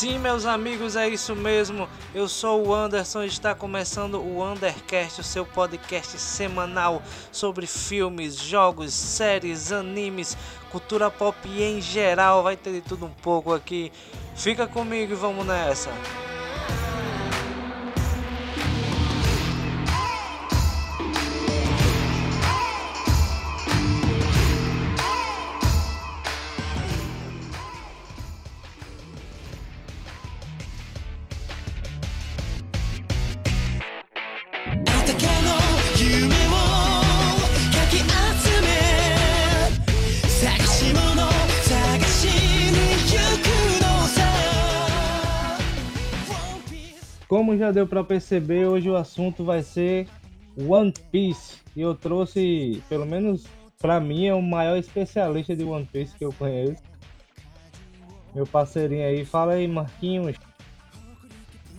Sim, meus amigos, é isso mesmo. Eu sou o Anderson e está começando o Undercast, o seu podcast semanal sobre filmes, jogos, séries, animes, cultura pop em geral. Vai ter de tudo um pouco aqui. Fica comigo e vamos nessa. Já deu para perceber, hoje o assunto vai ser One Piece. E eu trouxe, pelo menos para mim, é o maior especialista de One Piece que eu conheço. Meu parceirinho aí, fala aí, Marquinhos.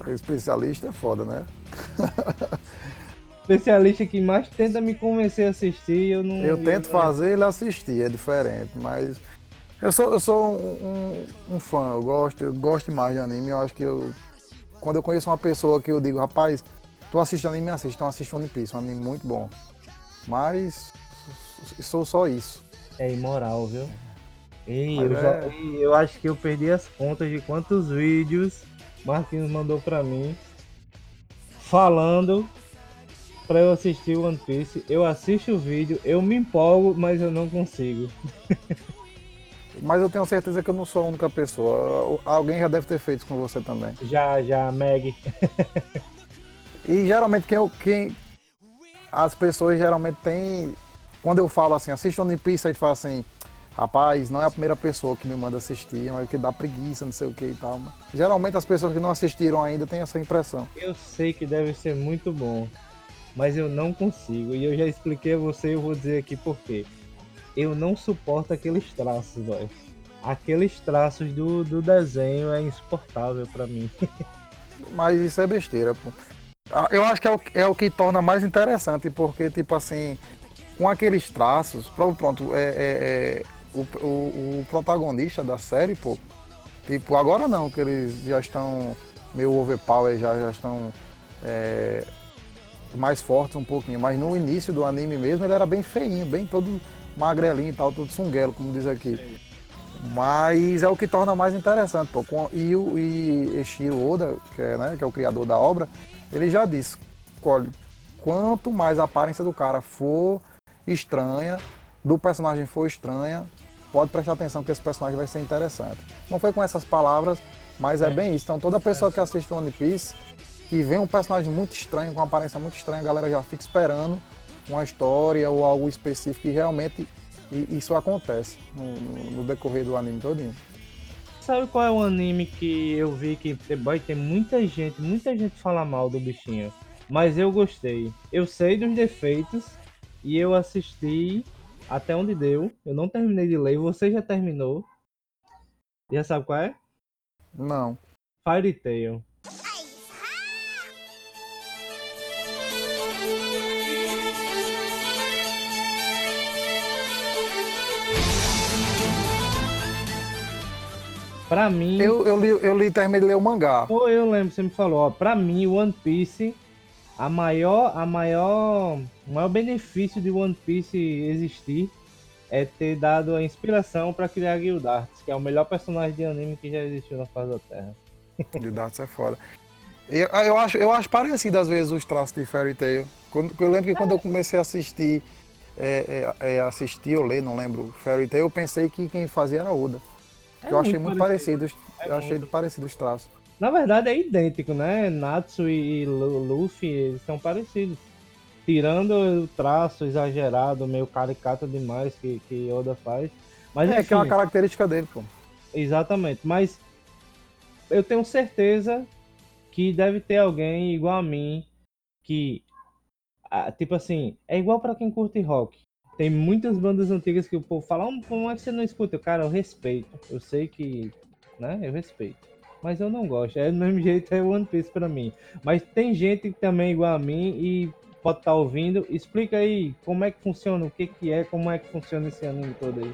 Especialista é foda, né? especialista que mais tenta me convencer a assistir, eu não. Eu tento eu... fazer ele assistir, é diferente, mas eu sou, eu sou um, um, um, fã, eu gosto, eu gosto mais de anime, eu acho que eu quando eu conheço uma pessoa que eu digo, rapaz, tu assiste anime, assiste, então assiste One Piece, um anime muito bom. Mas sou só isso. É imoral, viu? E eu, é... já, eu acho que eu perdi as contas de quantos vídeos Marquinhos mandou pra mim falando pra eu assistir One Piece. Eu assisto o vídeo, eu me empolgo, mas eu não consigo. Mas eu tenho certeza que eu não sou a única pessoa. Alguém já deve ter feito com você também. Já, já, Meg. e geralmente quem, quem as pessoas geralmente têm. Quando eu falo assim, assista One Piece, aí fala assim, rapaz, não é a primeira pessoa que me manda assistir, mas que dá preguiça, não sei o que e tal. Geralmente as pessoas que não assistiram ainda têm essa impressão. Eu sei que deve ser muito bom, mas eu não consigo. E eu já expliquei a você, eu vou dizer aqui por quê eu não suporto aqueles traços, velho. Aqueles traços do, do desenho é insuportável para mim. Mas isso é besteira, pô. Ah, eu acho que é o, é o que torna mais interessante, porque, tipo assim, com aqueles traços, pronto, é, é, é o, o, o, protagonista da série, pô, tipo, agora não, que eles já estão meio overpower, já, já estão é, mais fortes um pouquinho, mas no início do anime mesmo ele era bem feinho, bem todo magrelinho e tal, todo sunguelo, como diz aqui. Mas é o que torna mais interessante. Pô. E o e Eshiro Oda, que é, né, que é o criador da obra, ele já disse, olha, quanto mais a aparência do cara for estranha, do personagem for estranha, pode prestar atenção que esse personagem vai ser interessante. Não foi com essas palavras, mas é, é bem isso. Então toda pessoa que assiste One Piece e vê um personagem muito estranho, com uma aparência muito estranha, a galera já fica esperando uma história ou algo específico e realmente isso acontece no, no decorrer do anime todinho. Sabe qual é o anime que eu vi que vai ter muita gente, muita gente fala mal do bichinho, mas eu gostei. Eu sei dos defeitos e eu assisti até onde deu. Eu não terminei de ler, você já terminou. Já sabe qual é? Não. Fairy Tail. Pra mim. Eu, eu, li, eu li terminei de ler o mangá. Pô, eu lembro, você me falou, ó. Pra mim, One Piece, a maior, a maior, o maior benefício de One Piece existir é ter dado a inspiração para criar Guildarts, que é o melhor personagem de anime que já existiu na face da Terra. Guildarts é foda. Eu, eu, acho, eu acho parecido às vezes os traços de Fairy Tail. Quando, eu lembro que quando eu comecei a assistir, é, é, é, assistir ou ler, não lembro, Fairy Tail, eu pensei que quem fazia era Oda. É eu achei muito parecido, parecido é eu achei muito. parecido os traços. Na verdade é idêntico, né? Natsu e Luffy eles são parecidos. Tirando o traço exagerado, meio caricato demais que, que Oda faz. Mas, é, que é uma característica dele, pô. Exatamente, mas eu tenho certeza que deve ter alguém igual a mim que, tipo assim, é igual para quem curte rock. Tem muitas bandas antigas que o povo fala, oh, como é que você não escuta? Cara, eu respeito. Eu sei que, né, eu respeito. Mas eu não gosto. É do mesmo jeito é One Piece pra mim. Mas tem gente também igual a mim e pode estar tá ouvindo. Explica aí como é que funciona, o que que é, como é que funciona esse anime todo aí.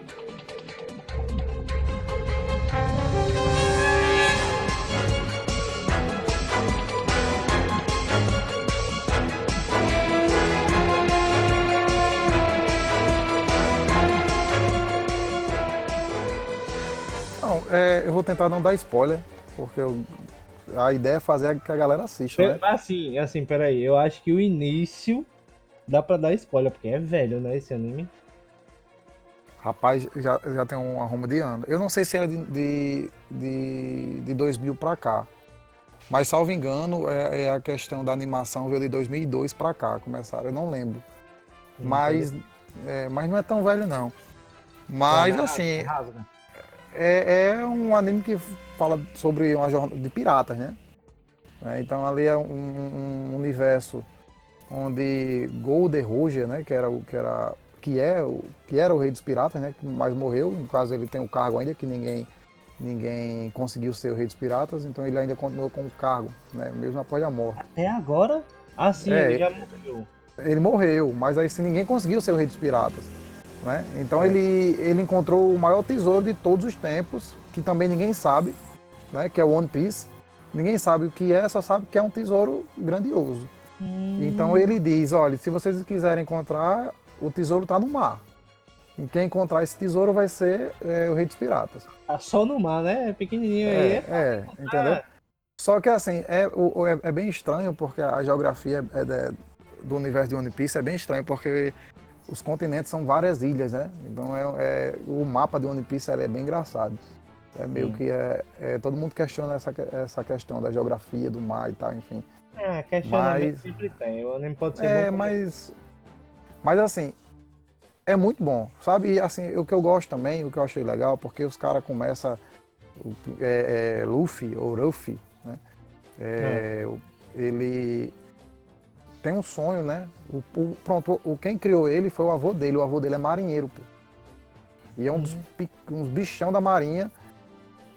Não, é, eu vou tentar não dar spoiler, porque eu, a ideia é fazer que a galera assista, né? Assim, assim, peraí. Eu acho que o início dá pra dar spoiler, porque é velho, né, esse anime. Rapaz, já, já tem um arrumo de ano. Eu não sei se é de, de, de, de 2000 pra cá. Mas, salvo engano, é, é, a questão da animação veio de 2002 pra cá, começaram. Eu não lembro. Mas, é, mas não é tão velho, não. Mas, assim, é, é um anime que fala sobre uma jornada de piratas, né? É, então, ali é um, um universo onde Golden Roger, né, que era o que era que é o que era o rei dos piratas, né, mais morreu, no caso ele tem o cargo ainda que ninguém ninguém conseguiu ser o rei dos piratas, então ele ainda continuou com o cargo, né, mesmo após a morte. Até agora? Ah, sim, é, ele já morreu. Ele morreu, mas aí se ninguém conseguiu ser o rei dos piratas, né? Então é. ele ele encontrou o maior tesouro de todos os tempos, que também ninguém sabe, né, que é o One Piece. Ninguém sabe o que é, só sabe que é um tesouro grandioso. Hum. Então ele diz, olha, se vocês quiserem encontrar, o tesouro está no mar. E quem encontrar esse tesouro vai ser é, o rei dos piratas. Tá só no mar, né? É pequenininho é, aí. É, entendeu? Só que assim, é, é, é, bem estranho porque a geografia é de, do universo de One Piece é bem estranho porque os continentes são várias ilhas, né? Então é, é o mapa de One Piece é bem engraçado. É meio Sim. que é, é, todo mundo questiona essa, essa questão da geografia do mar e tal, enfim. É, questionamento mas, sempre tem. O anime pode ser É, mas. Mas assim, é muito bom, sabe? E assim, o que eu gosto também, o que eu achei legal, porque os caras começam. É, é, Luffy, ou Ruffy, né? É, hum. Ele tem um sonho, né? O, o, pronto, o, quem criou ele foi o avô dele. O avô dele é marinheiro, pô. E é um dos uhum. uns bichão da marinha,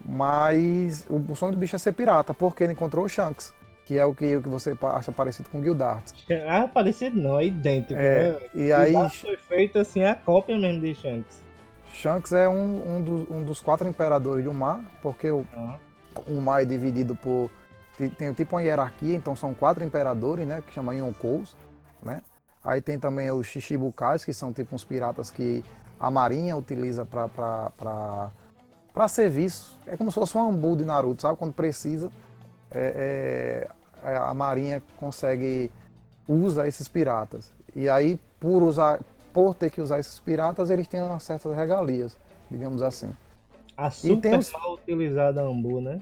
mas o, o sonho do bicho é ser pirata, porque ele encontrou o Shanks que é o que, o que você acha parecido com Gildart. Ah, parecido não, é idêntico. É, né? E aí foi feito assim, a cópia mesmo de Shanks. Shanks é um, um, dos, um dos quatro imperadores do mar, porque o, uhum. o mar é dividido por. Tem, tem tipo uma hierarquia, então são quatro imperadores, né? Que chamam Yonkous, né? Aí tem também os Shishibukais, que são tipo uns piratas que a marinha utiliza para serviço. É como se fosse um ambu de Naruto, sabe? Quando precisa, é, é, é, a Marinha consegue usa esses piratas. E aí, por usar, por ter que usar esses piratas, eles têm certas regalias, digamos assim. A super os... mal utilizada Ambu, né?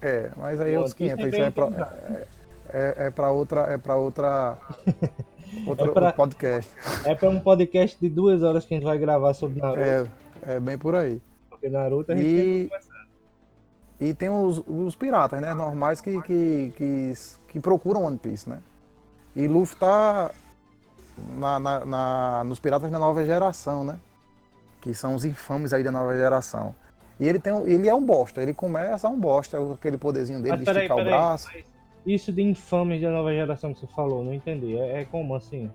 É, mas aí os 500, isso é para é, é, é para outra, é para outra, outro é pra, podcast. É para um podcast de duas horas que a gente vai gravar sobre Naruto. É, é bem por aí. Porque Naruto a gente e... E tem os, os piratas, né? Normais que, que, que, que, procuram One Piece, né? E Luffy tá na, na, na, nos piratas da nova geração, né? Que são os infames aí da nova geração. E ele, tem, ele é um bosta, ele começa um bosta, aquele poderzinho dele Mas, de esticar o braço. Isso de infames da nova geração que você falou, não entendi. É, é como assim?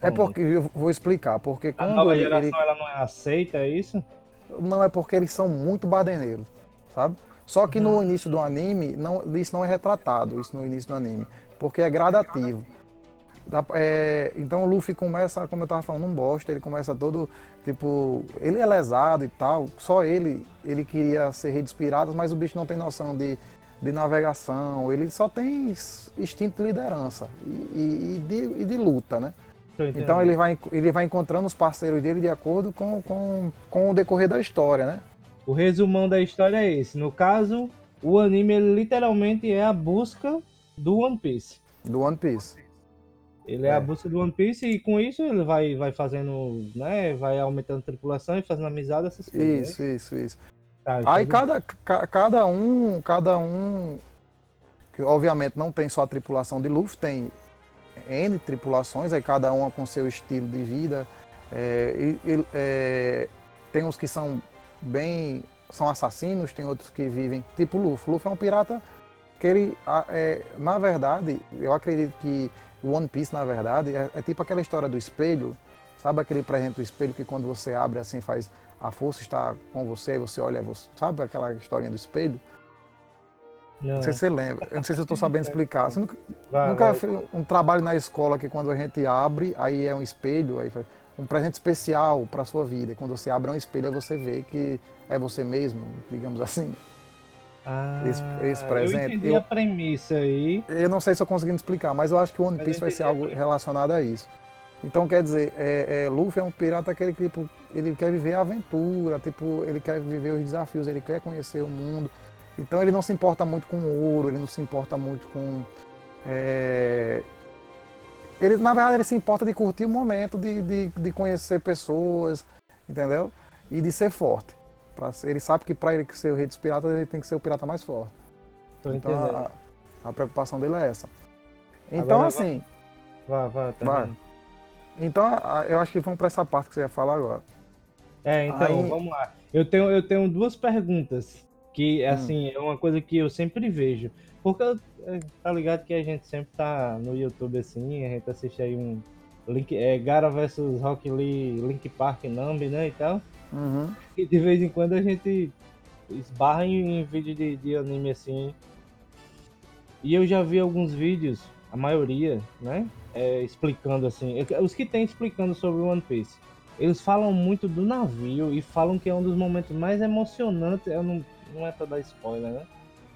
É porque, eu vou explicar, porque quando A nova ele, geração ele... ela não é aceita, é isso? Não, é porque eles são muito badeneiros, sabe? Só que no uhum. início do anime, não, isso não é retratado, isso no início do anime, porque é gradativo. É, então o Luffy começa, como eu tava falando, um bosta, ele começa todo, tipo, ele é lesado e tal, só ele, ele queria ser rei dos piratas, mas o bicho não tem noção de, de navegação, ele só tem instinto de liderança e, e, e, de, e de, luta, né? Então ele vai, ele vai encontrando os parceiros dele de acordo com, com, com o decorrer da história, né? O resumão da história é esse. No caso, o anime ele, literalmente é a busca do One Piece. Do One Piece. Ele é. é. a busca do One Piece e com isso ele vai, vai fazendo, né? Vai aumentando a tripulação e fazendo amizade, essas coisas. Isso, né? isso, isso. Tá, Aí cada, ca, cada um, cada um, que obviamente não tem só a tripulação de Luffy, tem N tripulações, aí cada uma com seu estilo de vida. É, e, é, tem uns que são bem. são assassinos, tem outros que vivem. Tipo Luffy. Luffy é um pirata que ele. É, na verdade, eu acredito que o One Piece, na verdade, é, é tipo aquela história do espelho. Sabe aquele presente do espelho que quando você abre assim faz. A força está com você, você olha, você, sabe aquela historinha do espelho? Não. não sei se você lembra, eu não sei se eu estou sabendo explicar. Você nunca, vai, nunca vai. um trabalho na escola que quando a gente abre, aí é um espelho, aí um presente especial para sua vida. Quando você abre um espelho, você vê que é você mesmo, digamos assim. Ah, esse, esse presente. Eu entendi eu, a premissa aí. Eu não sei se eu conseguindo explicar, mas eu acho que o One Piece vai ser algo relacionado a isso. Então, quer dizer, é, é, Luffy é um pirata que ele, tipo, ele quer viver a aventura, tipo, ele quer viver os desafios, ele quer conhecer o mundo. Então, ele não se importa muito com ouro, ele não se importa muito com. É... Ele, na verdade, ele se importa de curtir o momento, de, de, de conhecer pessoas, entendeu? E de ser forte. Pra, ele sabe que para ele ser o rei dos piratas, ele tem que ser o pirata mais forte. Tô então, a, a, preocupação dele é essa. Então, Agora, assim. Vai, vai, tá vai. Então, eu acho que vamos para essa parte que você ia falar agora. É, então, Aí... vamos lá. Eu tenho, eu tenho duas perguntas, que, hum. assim, hum. é uma coisa que eu sempre vejo. Porque, é, tá ligado que a gente sempre tá no YouTube, assim, a gente assiste aí um Link, é, Gara vs Rock Lee, Link Park Nambi, né, e tal. Uhum. E de vez em quando a gente esbarra em, em vídeo de, de anime, assim. E eu já vi alguns vídeos, a maioria, né, é, explicando assim, é os que tem explicando sobre One Piece, eles falam muito do navio e falam que é um dos momentos mais emocionantes. Eu não, não é pra dar spoiler, né?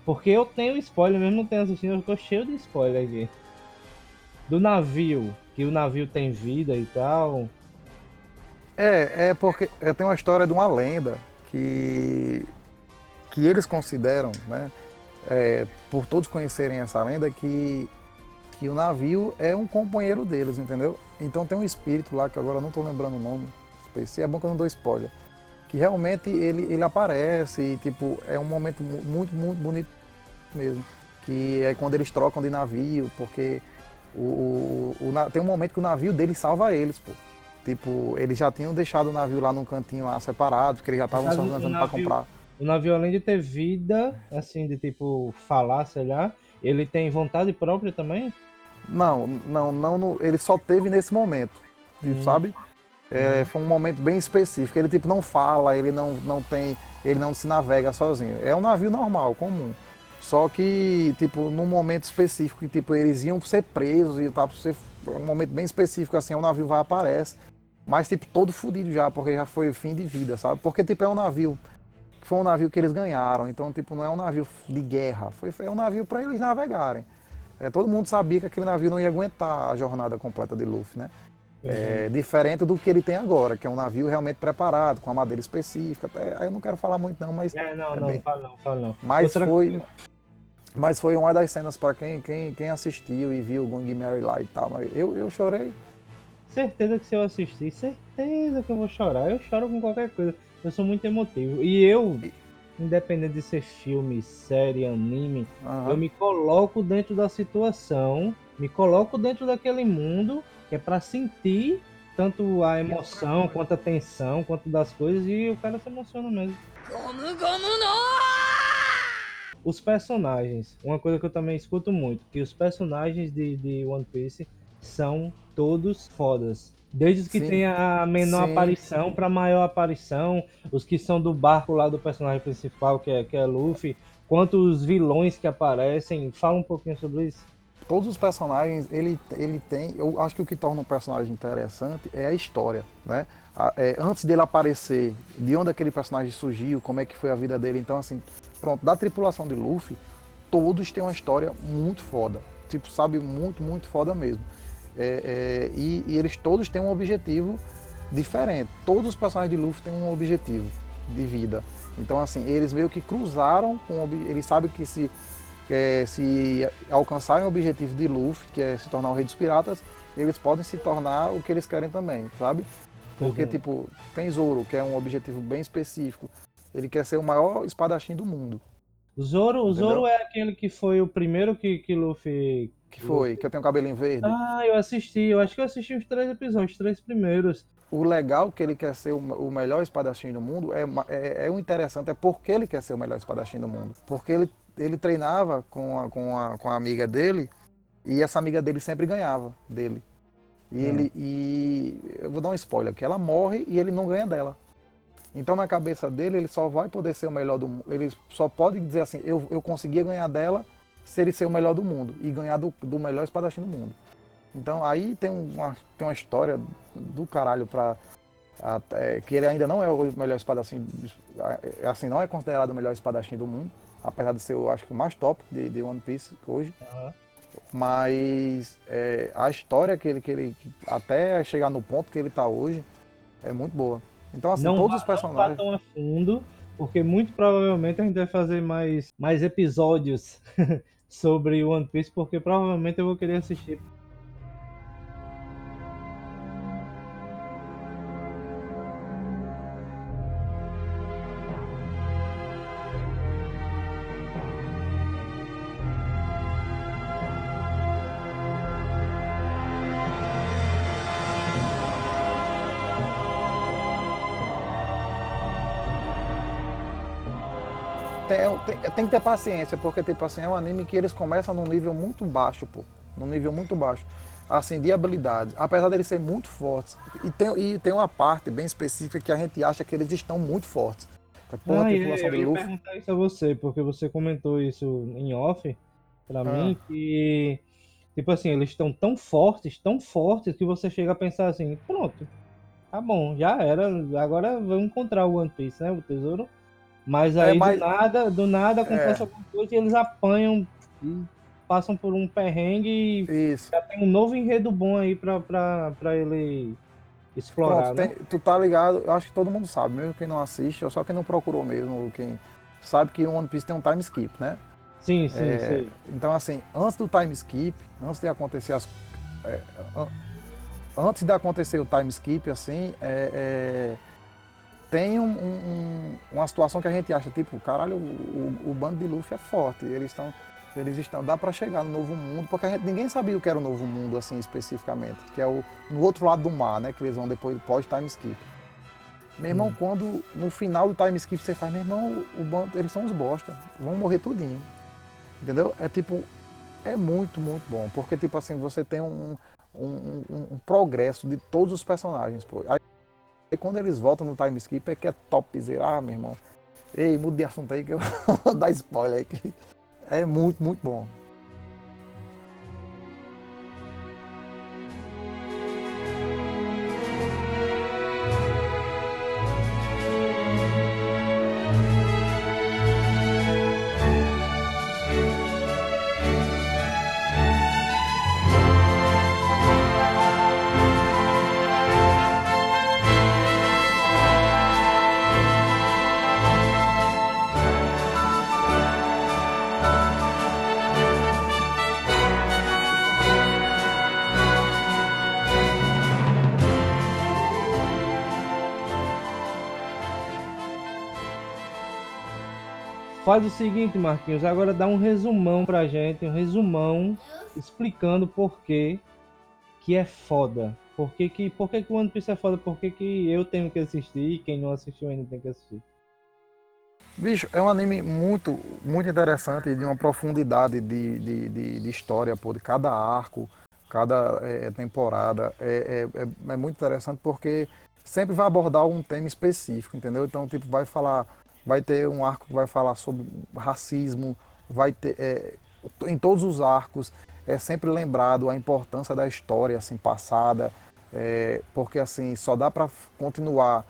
Porque eu tenho spoiler, mesmo não tenho assistido, eu tô cheio de spoiler aqui. Do navio, que o navio tem vida e tal. É, é porque tem uma história de uma lenda que, que eles consideram, né? É, por todos conhecerem essa lenda, que que o navio é um companheiro deles, entendeu? Então tem um espírito lá, que agora não estou lembrando o nome, se é bom que eu não dou spoiler, que realmente ele, ele aparece e, tipo, é um momento muito, muito bonito mesmo, que é quando eles trocam de navio, porque o, o, o tem um momento que o navio deles salva eles, pô. Tipo, eles já tinham deixado o navio lá num cantinho lá separado, porque eles já estavam se organizando para comprar. O navio, além de ter vida, assim, de tipo, falar, sei lá, ele tem vontade própria também? Não, não, não, no, ele só teve nesse momento, hum. sabe? É, uhum. foi um momento bem específico. Ele tipo não fala, ele não, não tem, ele não se navega sozinho. É um navio normal, comum. Só que tipo num momento específico, que tipo eles iam ser presos e tal, ser um momento bem específico assim, o navio vai aparece, mas tipo todo fodido já, porque já foi o fim de vida, sabe? Porque tipo é um navio foi um navio que eles ganharam, então tipo não é um navio de guerra, foi, foi um navio para eles navegarem. É, todo mundo sabia que aquele navio não ia aguentar a jornada completa de Luffy, né? Uhum. É, diferente do que ele tem agora, que é um navio realmente preparado, com a madeira específica. Aí eu não quero falar muito não, mas... É, não, é não, bem... fala não, fala não. Mas Outra... foi... Mas foi uma das cenas para quem, quem, quem assistiu e viu o Going Mary lá e tal. Mas eu, eu chorei. Certeza que se eu assistir, certeza que eu vou chorar. Eu choro com qualquer coisa. Eu sou muito emotivo. E eu, independente de ser filme, série, anime, uhum. eu me coloco dentro da situação, me coloco dentro daquele mundo que é para sentir tanto a emoção, quanto a tensão, quanto das coisas, e o cara se emociona mesmo. Como, como não? Os personagens, uma coisa que eu também escuto muito, que os personagens de, de One Piece são todos fodas. Desde os que Sim. tem a menor Sim. aparição para maior aparição, os que são do barco lá do personagem principal, que é, que é Luffy, quanto os vilões que aparecem. Fala um pouquinho sobre isso. Todos os personagens, ele, ele tem. Eu acho que o que torna um personagem interessante é a história, né? É, antes dele aparecer, de onde aquele personagem surgiu, como é que foi a vida dele. Então, assim, pronto, da tripulação de Luffy, todos têm uma história muito foda. Tipo, sabe, muito, muito foda mesmo. É, é, e, e, eles todos têm um objetivo diferente. Todos os personagens de Luffy têm um objetivo de vida. Então, assim, eles meio que cruzaram com. Eles sabem que se, é, se alcançarem o objetivo de Luffy, que é se tornar o rei dos piratas, eles podem se tornar o que eles querem também, sabe? Porque, uhum. tipo, tem Zoro, que é um objetivo bem específico. Ele quer ser o maior espadachim do mundo. O Zoro, o Zoro é aquele que foi o primeiro que, que Luffy que foi? Que eu tenho cabelinho verde? Ah, eu assisti. Eu acho que eu assisti os três episódios, os três primeiros. O legal que ele quer ser o, melhor espadachim do mundo é, é, é, o interessante, é porque ele quer ser o melhor espadachim do mundo. Porque ele, ele treinava com a, com, a, com a amiga dele e essa amiga dele sempre ganhava dele. E hum. ele. E eu vou dar um spoiler, que ela morre e ele não ganha dela. Então na cabeça dele ele só vai poder ser o melhor do mundo. Ele só pode dizer assim, eu, eu conseguia ganhar dela se ele ser o melhor do mundo e ganhar do, do melhor espadachim do mundo. Então aí tem uma, tem uma história do caralho pra. Até, que ele ainda não é o melhor espadachim. Assim, não é considerado o melhor espadachim do mundo. Apesar de ser, eu acho que o mais top de, de One Piece hoje. Aham. Mas é, a história que ele, que ele. Até chegar no ponto que ele tá hoje é muito boa. Então, assim, não todos os personagens. Não a fundo, porque muito provavelmente a gente vai fazer mais, mais episódios sobre One Piece, porque provavelmente eu vou querer assistir. Tem, tem, tem que ter paciência, porque tipo assim, é um anime que eles começam num nível muito baixo, pô. Num nível muito baixo. Assim, de habilidade. Apesar deles serem muito fortes. E tem, e tem uma parte bem específica que a gente acha que eles estão muito fortes. Por Ah, a e tripulação eu ia Luffy. perguntar isso a você, porque você comentou isso em off pra Ah. mim, que tipo assim, eles estão tão fortes, tão fortes, que você chega a pensar assim, pronto, tá bom, já era, agora vamos encontrar o One Piece, né, o tesouro. Mas É, aí mas- do nada, do nada acontece É. alguma coisa e eles apanham, passam por um perrengue e Isso. já tem um novo enredo bom aí pra, pra, pra ele explorar, Pronto, né? tem- tu tá ligado, eu acho que todo mundo sabe, mesmo quem não assiste, ou só quem não procurou mesmo, quem sabe que o One Piece tem um time skip, né? Sim, sim, É, sim. Então, assim, antes do time skip, antes de acontecer as. é, an- antes de acontecer o time skip, assim, é, é, tem um- um- um- uma situação que a gente acha, tipo, caralho, o, o- o bando de Luffy é forte, eles estão. Eles estão. Dá pra chegar no novo mundo, porque a gente, ninguém sabia o que era o novo mundo, assim, especificamente, que é o no outro lado do mar, né? Que eles vão depois pós time skip. Meu irmão, Hum. quando no final do time skip você faz, meu irmão, o bando, eles são os bosta, vão morrer tudinho. Entendeu? É tipo, é muito, muito bom. Porque, tipo assim, você tem um, um, um- um progresso de todos os personagens, pô. Aí quando eles voltam no time skip é que é top dizer, ah, meu irmão, ei, muda de assunto aí que eu vou dar spoiler aí. Que é muito, muito bom. Faz o seguinte, Marquinhos, agora dá um resumão pra gente, um resumão explicando por que que é foda. Por que que, por que que One Piece é foda, por que que eu tenho que assistir e quem não assistiu ainda tem que assistir. Bicho, é um anime muito, muito interessante de uma profundidade de, de, de, de história, pô, de cada arco, cada eh, temporada. É, é, é, é muito interessante porque sempre vai abordar um tema específico, entendeu? Então, tipo, vai falar, vai ter um arco que vai falar sobre racismo, vai ter, eh, em todos os arcos é sempre lembrado a importância da história assim passada, eh, porque assim só dá para continuar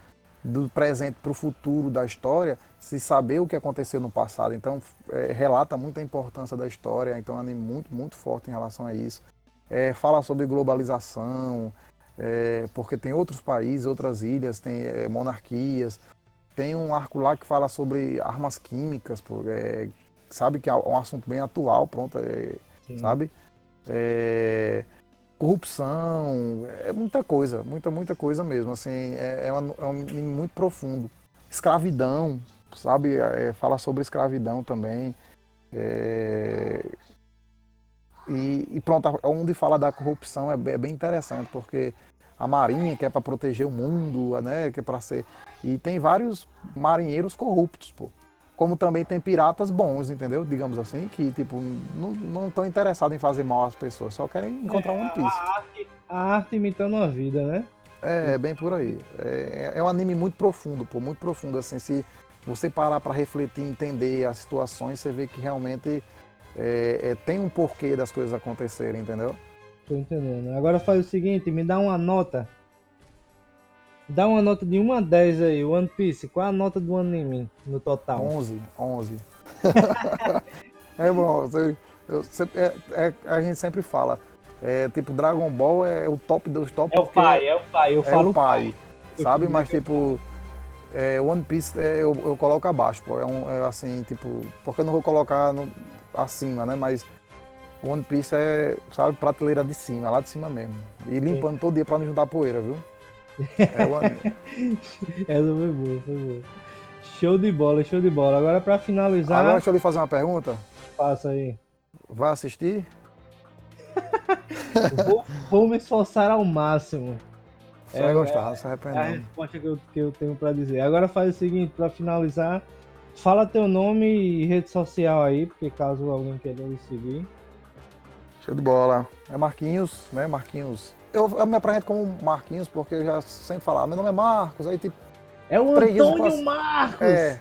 do presente para o futuro da história se saber o que aconteceu no passado. Então, é, relata muito a importância da história, então é muito, muito forte em relação a isso. É, fala sobre globalização, é, porque tem outros países, outras ilhas, tem é, monarquias. Tem um arco lá que fala sobre armas químicas, pô, é, sabe que é um assunto bem atual, pronto, é, sabe? É, corrupção, é muita coisa, muita, muita coisa mesmo. Assim, é, é, uma- é um anime muito profundo. Escravidão, sabe? É, fala sobre escravidão também. É, e, e pronto, onde fala da corrupção é, é bem interessante, porque a marinha que é para proteger o mundo, né? Que é para ser. E tem vários marinheiros corruptos, pô. Como também tem piratas bons, entendeu? Digamos assim, que tipo, não, estão interessados em fazer mal às pessoas, só querem encontrar um One Piece. A arte, a arte imitando a vida, né? É, bem por aí. É, é um anime muito profundo, pô, muito profundo. Assim, se você parar para refletir, entender as situações, você vê que realmente é, é, tem um porquê das coisas acontecerem, entendeu? Tô entendendo. Agora faz o seguinte, me dá uma nota. Dá uma nota de 1 a 10 aí, One Piece. Qual é a nota do anime no total? 11, 11. é bom, eu, eu, é, é, a gente sempre fala. É, tipo, Dragon Ball é o top dos top. É o pai, é o pai. Eu é falo o pai. Sabe? Mas, tipo, é, One Piece é, eu, eu coloco abaixo, pô. É, um, é assim, tipo, porque eu não vou colocar no, acima, né? Mas One Piece é, sabe, prateleira de cima, lá de cima mesmo. E limpando Sim. todo dia pra não juntar poeira, viu? É. Essa foi boa, foi boa. Show de bola, show de bola. Agora pra finalizar. Agora deixa eu lhe fazer uma pergunta. Faça aí. Vai assistir? vou, vou, me esforçar ao máximo. Você é, vai gostar, é, se arrepender. É a resposta que eu, que eu tenho pra dizer. Agora faz o seguinte, pra finalizar, fala teu nome e rede social aí, porque caso alguém queira me seguir. Show de bola. É Marquinhos, né? Marquinhos. Eu, eu me apresento como Marquinhos porque eu já sempre falava, meu nome é Marcos, aí tipo. É o Antônio Marcos! É.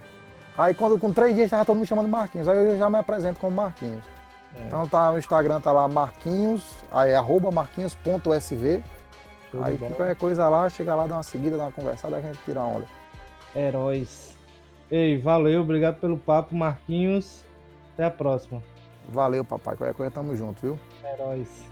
Aí quando com três dias já todo mundo chamando Marquinhos, aí eu já me apresento como Marquinhos. É. Então tá no Instagram, tá lá Marquinhos, aí é arroba marquinhos.sv. Aí qualquer coisa lá, chega lá, dá uma seguida, dá uma conversada, a gente tira onda. Heróis. Ei, valeu, obrigado pelo papo, Marquinhos. Até a próxima. Valeu, papai. Qualquer coisa, tamo junto, viu? Heróis.